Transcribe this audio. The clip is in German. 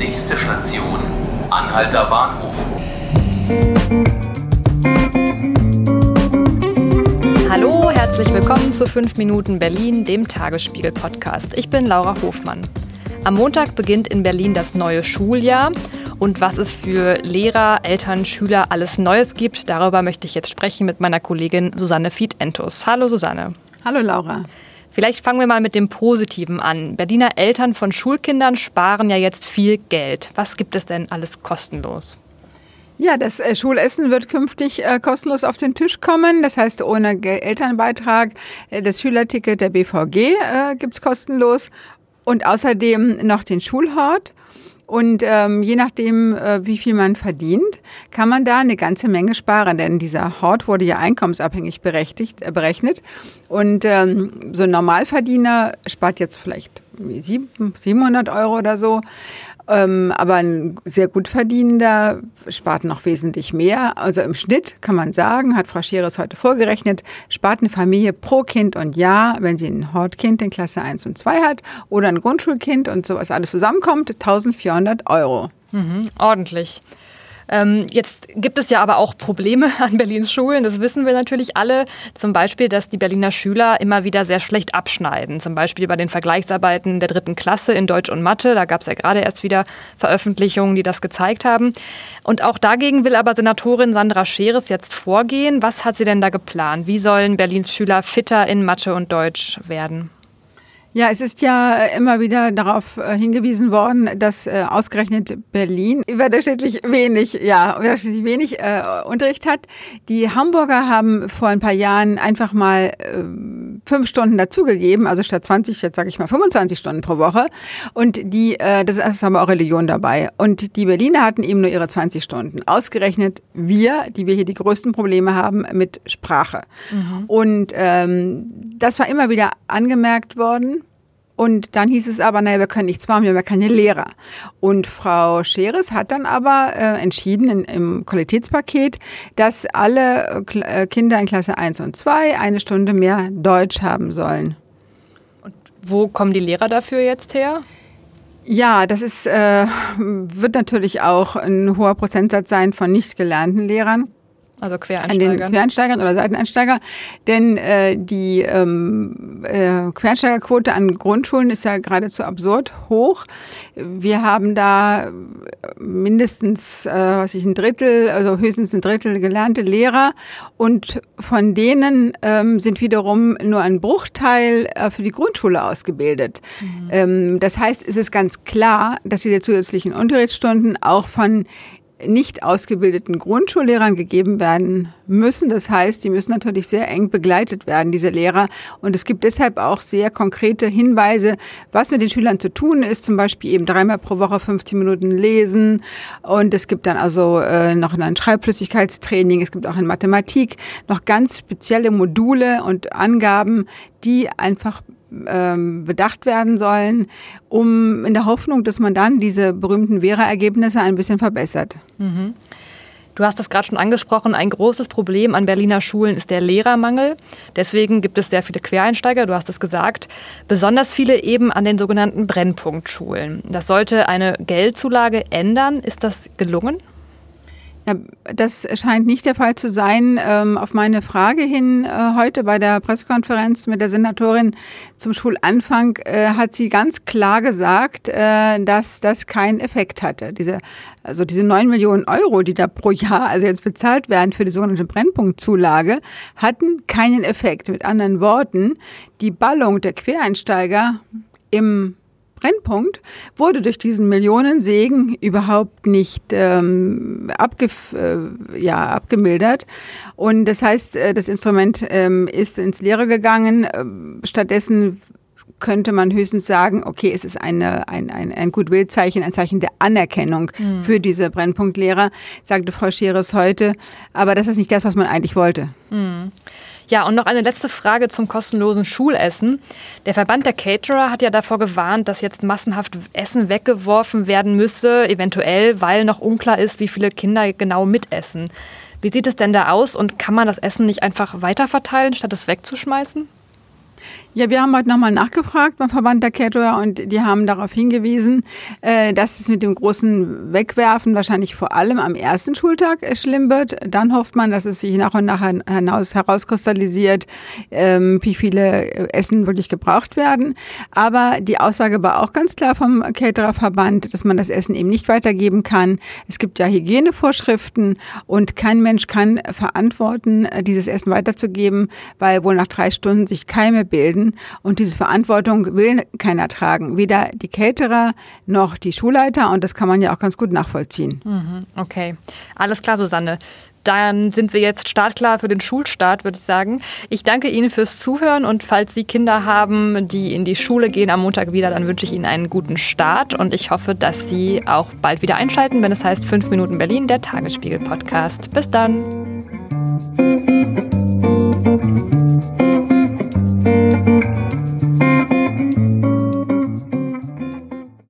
Nächste Station, Anhalter Bahnhof. Hallo, herzlich willkommen zu 5 Minuten Berlin, dem Tagesspiegel-Podcast. Ich bin Laura Hofmann. Am Montag beginnt in Berlin das neue Schuljahr. Und was es für Lehrer, Eltern, Schüler alles Neues gibt, darüber möchte ich jetzt sprechen mit meiner Kollegin Susanne Fied-Entus. Hallo Susanne. Hallo Laura. Vielleicht fangen wir mal mit dem Positiven an. Berliner Eltern von Schulkindern sparen ja jetzt viel Geld. Was gibt es denn alles kostenlos? Ja, das äh, Schulessen wird künftig äh, kostenlos auf den Tisch kommen. Das heißt, ohne Ge Elternbeitrag. Äh, das Schülerticket der BVG äh, gibt's kostenlos. Und außerdem noch den Schulhort. Und ähm, je nachdem, äh, wie viel man verdient, kann man da eine ganze Menge sparen. Denn dieser Hort wurde ja einkommensabhängig berechtigt, äh, berechnet. Und ähm, so ein Normalverdiener spart jetzt vielleicht 700 Euro oder so. Ähm, aber ein sehr gut verdienender spart noch wesentlich mehr. Also im Schnitt kann man sagen, hat Frau Scheres heute vorgerechnet, spart eine Familie pro Kind und Jahr, wenn sie ein Hortkind in Klasse 1 und 2 hat oder ein Grundschulkind und sowas alles zusammenkommt, 1400 Euro. Mhm, ordentlich. Ähm, jetzt gibt es ja aber auch Probleme an Berlins Schulen, das wissen wir natürlich alle. Zum Beispiel, dass die Berliner Schüler immer wieder sehr schlecht abschneiden. Zum Beispiel bei den Vergleichsarbeiten der dritten Klasse in Deutsch und Mathe. Da gab es ja gerade erst wieder Veröffentlichungen, die das gezeigt haben. Und auch dagegen will aber Senatorin Sandra Scheres jetzt vorgehen. Was hat sie denn da geplant? Wie sollen Berlins Schüler fitter in Mathe und Deutsch werden? Ja, es ist ja äh, immer wieder darauf äh, hingewiesen worden, dass äh, ausgerechnet Berlin überdurchschnittlich wenig, ja, überdurchschnittlich wenig äh, Unterricht hat. Die Hamburger haben vor ein paar Jahren einfach mal äh, fünf Stunden dazugegeben, also statt 20, jetzt sage ich mal 25 Stunden pro Woche. Und die, äh, das ist aber auch Religion dabei. Und die Berliner hatten eben nur ihre 20 Stunden. Ausgerechnet wir, die wir hier die größten Probleme haben mit Sprache. Mhm. Und ähm, das war immer wieder angemerkt worden. Und dann hieß es aber, naja, wir können nichts machen, wir haben ja keine Lehrer. Und Frau Scheres hat dann aber äh, entschieden in, im Qualitätspaket, dass alle äh, Kinder in Klasse 1 und 2 eine Stunde mehr Deutsch haben sollen. Und wo kommen die Lehrer dafür jetzt her? Ja, das ist, äh, wird natürlich auch ein hoher Prozentsatz sein von nicht gelernten Lehrern. Also Quereinsteigern. An den Quereinsteigern oder Seiteneinsteiger. Denn äh, die ähm, äh, Quereinsteigerquote an Grundschulen ist ja geradezu absurd hoch. Wir haben da mindestens, äh, was ich, ein Drittel, also höchstens ein Drittel gelernte Lehrer. Und von denen ähm, sind wiederum nur ein Bruchteil äh, für die Grundschule ausgebildet. Mhm. Ähm, das heißt, es ist ganz klar, dass diese zusätzlichen Unterrichtsstunden auch von nicht ausgebildeten Grundschullehrern gegeben werden müssen. Das heißt, die müssen natürlich sehr eng begleitet werden, diese Lehrer. Und es gibt deshalb auch sehr konkrete Hinweise, was mit den Schülern zu tun ist. Zum Beispiel eben dreimal pro Woche 15 Minuten lesen. Und es gibt dann also äh, noch ein Schreibflüssigkeitstraining. Es gibt auch in Mathematik noch ganz spezielle Module und Angaben, die einfach ähm, bedacht werden sollen, um in der Hoffnung, dass man dann diese berühmten Vera-Ergebnisse ein bisschen verbessert. Mhm. Du hast das gerade schon angesprochen, ein großes Problem an Berliner Schulen ist der Lehrermangel. Deswegen gibt es sehr viele Quereinsteiger, du hast es gesagt, besonders viele eben an den sogenannten Brennpunktschulen. Das sollte eine Geldzulage ändern. Ist das gelungen? Das scheint nicht der Fall zu sein. Ähm, auf meine Frage hin äh, heute bei der Pressekonferenz mit der Senatorin zum Schulanfang äh, hat sie ganz klar gesagt, äh, dass das keinen Effekt hatte. Diese, also diese neun Millionen Euro, die da pro Jahr also jetzt bezahlt werden für die sogenannte Brennpunktzulage, hatten keinen Effekt. Mit anderen Worten, die Ballung der Quereinsteiger im Brennpunkt wurde durch diesen Millionensegen überhaupt nicht ähm, abge, äh, ja, abgemildert. Und das heißt, äh, das Instrument ähm, ist ins Leere gegangen. Ähm, stattdessen könnte man höchstens sagen, okay, es ist eine, ein, ein, ein Goodwill-Zeichen, ein Zeichen der Anerkennung mhm. für diese Brennpunktlehrer, sagte Frau Scheres heute. Aber das ist nicht das, was man eigentlich wollte. Mhm. Ja, und noch eine letzte Frage zum kostenlosen Schulessen. Der Verband der Caterer hat ja davor gewarnt, dass jetzt massenhaft Essen weggeworfen werden müsse, eventuell, weil noch unklar ist, wie viele Kinder genau mitessen. Wie sieht es denn da aus und kann man das Essen nicht einfach weiterverteilen, statt es wegzuschmeißen? Ja, wir haben heute nochmal nachgefragt beim Verband der Caterer und die haben darauf hingewiesen, äh, dass es mit dem großen Wegwerfen wahrscheinlich vor allem am ersten Schultag äh, schlimm wird. Dann hofft man, dass es sich nach und nach hinaus herauskristallisiert, ähm, wie viele äh, Essen wirklich gebraucht werden. Aber die Aussage war auch ganz klar vom Catererverband, dass man das Essen eben nicht weitergeben kann. Es gibt ja Hygienevorschriften und kein Mensch kann verantworten, dieses Essen weiterzugeben, weil wohl nach drei Stunden sich Keime bilden und diese Verantwortung will keiner tragen, weder die Caterer noch die Schulleiter und das kann man ja auch ganz gut nachvollziehen. Mhm, okay, alles klar, Susanne. Dann sind wir jetzt startklar für den Schulstart, würde ich sagen. Ich danke Ihnen fürs Zuhören und falls Sie Kinder haben, die in die Schule gehen am Montag wieder, dann wünsche ich Ihnen einen guten Start und ich hoffe, dass Sie auch bald wieder einschalten, wenn es heißt 5 Minuten Berlin, der Tagesspiegel-Podcast. Bis dann.